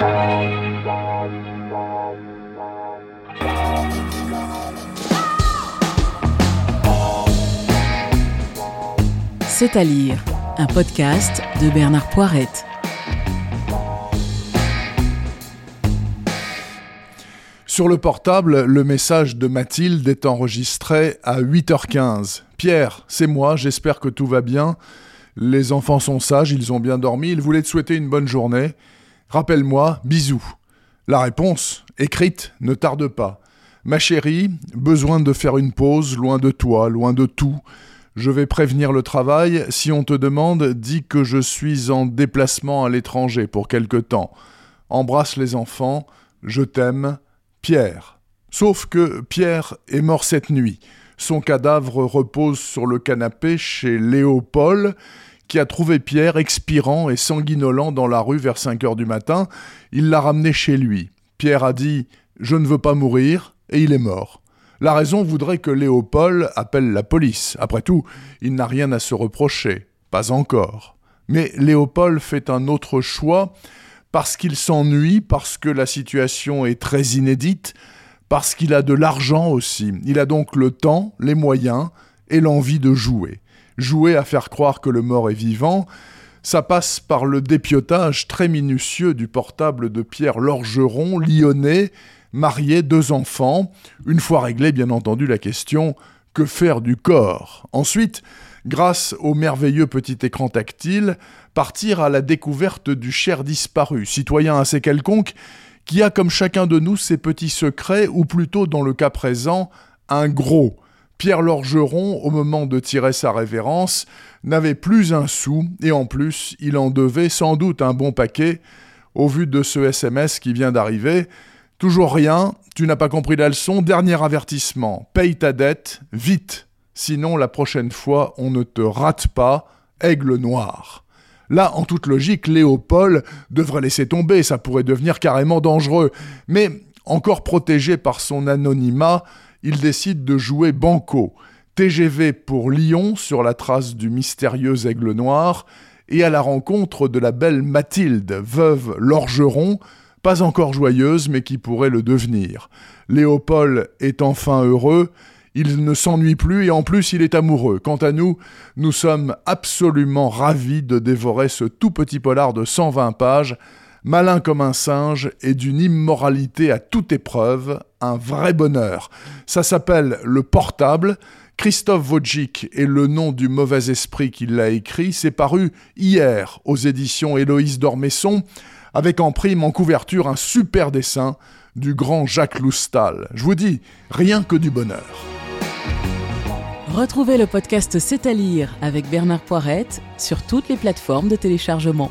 C'est à lire, un podcast de Bernard Poirette. Sur le portable, le message de Mathilde est enregistré à 8h15. Pierre, c'est moi, j'espère que tout va bien. Les enfants sont sages, ils ont bien dormi, ils voulaient te souhaiter une bonne journée. Rappelle-moi, bisous. La réponse, écrite, ne tarde pas. Ma chérie, besoin de faire une pause, loin de toi, loin de tout. Je vais prévenir le travail. Si on te demande, dis que je suis en déplacement à l'étranger pour quelque temps. Embrasse les enfants. Je t'aime. Pierre. Sauf que Pierre est mort cette nuit. Son cadavre repose sur le canapé chez Léopold, qui a trouvé Pierre expirant et sanguinolant dans la rue vers 5 heures du matin. Il l'a ramené chez lui. Pierre a dit Je ne veux pas mourir, et il est mort. La raison voudrait que Léopold appelle la police. Après tout, il n'a rien à se reprocher. Pas encore. Mais Léopold fait un autre choix parce qu'il s'ennuie, parce que la situation est très inédite, parce qu'il a de l'argent aussi. Il a donc le temps, les moyens et l'envie de jouer. Jouer à faire croire que le mort est vivant, ça passe par le dépiotage très minutieux du portable de Pierre Lorgeron, lyonnais, marié, deux enfants, une fois réglé bien entendu la question que faire du corps? Ensuite, grâce au merveilleux petit écran tactile, partir à la découverte du cher disparu, citoyen assez quelconque, qui a comme chacun de nous ses petits secrets, ou plutôt dans le cas présent, un gros. Pierre Lorgeron, au moment de tirer sa révérence, n'avait plus un sou, et en plus, il en devait sans doute un bon paquet, au vu de ce SMS qui vient d'arriver, Toujours rien, tu n'as pas compris la leçon, dernier avertissement, paye ta dette, vite, sinon la prochaine fois on ne te rate pas, aigle noir. Là, en toute logique, Léopold devrait laisser tomber, ça pourrait devenir carrément dangereux. Mais, encore protégé par son anonymat, il décide de jouer banco. TGV pour Lyon sur la trace du mystérieux aigle noir, et à la rencontre de la belle Mathilde, veuve Lorgeron, pas encore joyeuse, mais qui pourrait le devenir. Léopold est enfin heureux, il ne s'ennuie plus et en plus il est amoureux. Quant à nous, nous sommes absolument ravis de dévorer ce tout petit polar de 120 pages, malin comme un singe et d'une immoralité à toute épreuve, un vrai bonheur. Ça s'appelle Le Portable. Christophe Wojcik est le nom du mauvais esprit qui l'a écrit. C'est paru hier aux éditions Héloïse d'Ormesson avec en prime en couverture un super dessin du grand Jacques Loustal. Je vous dis, rien que du bonheur. Retrouvez le podcast C'est à lire avec Bernard Poirette sur toutes les plateformes de téléchargement.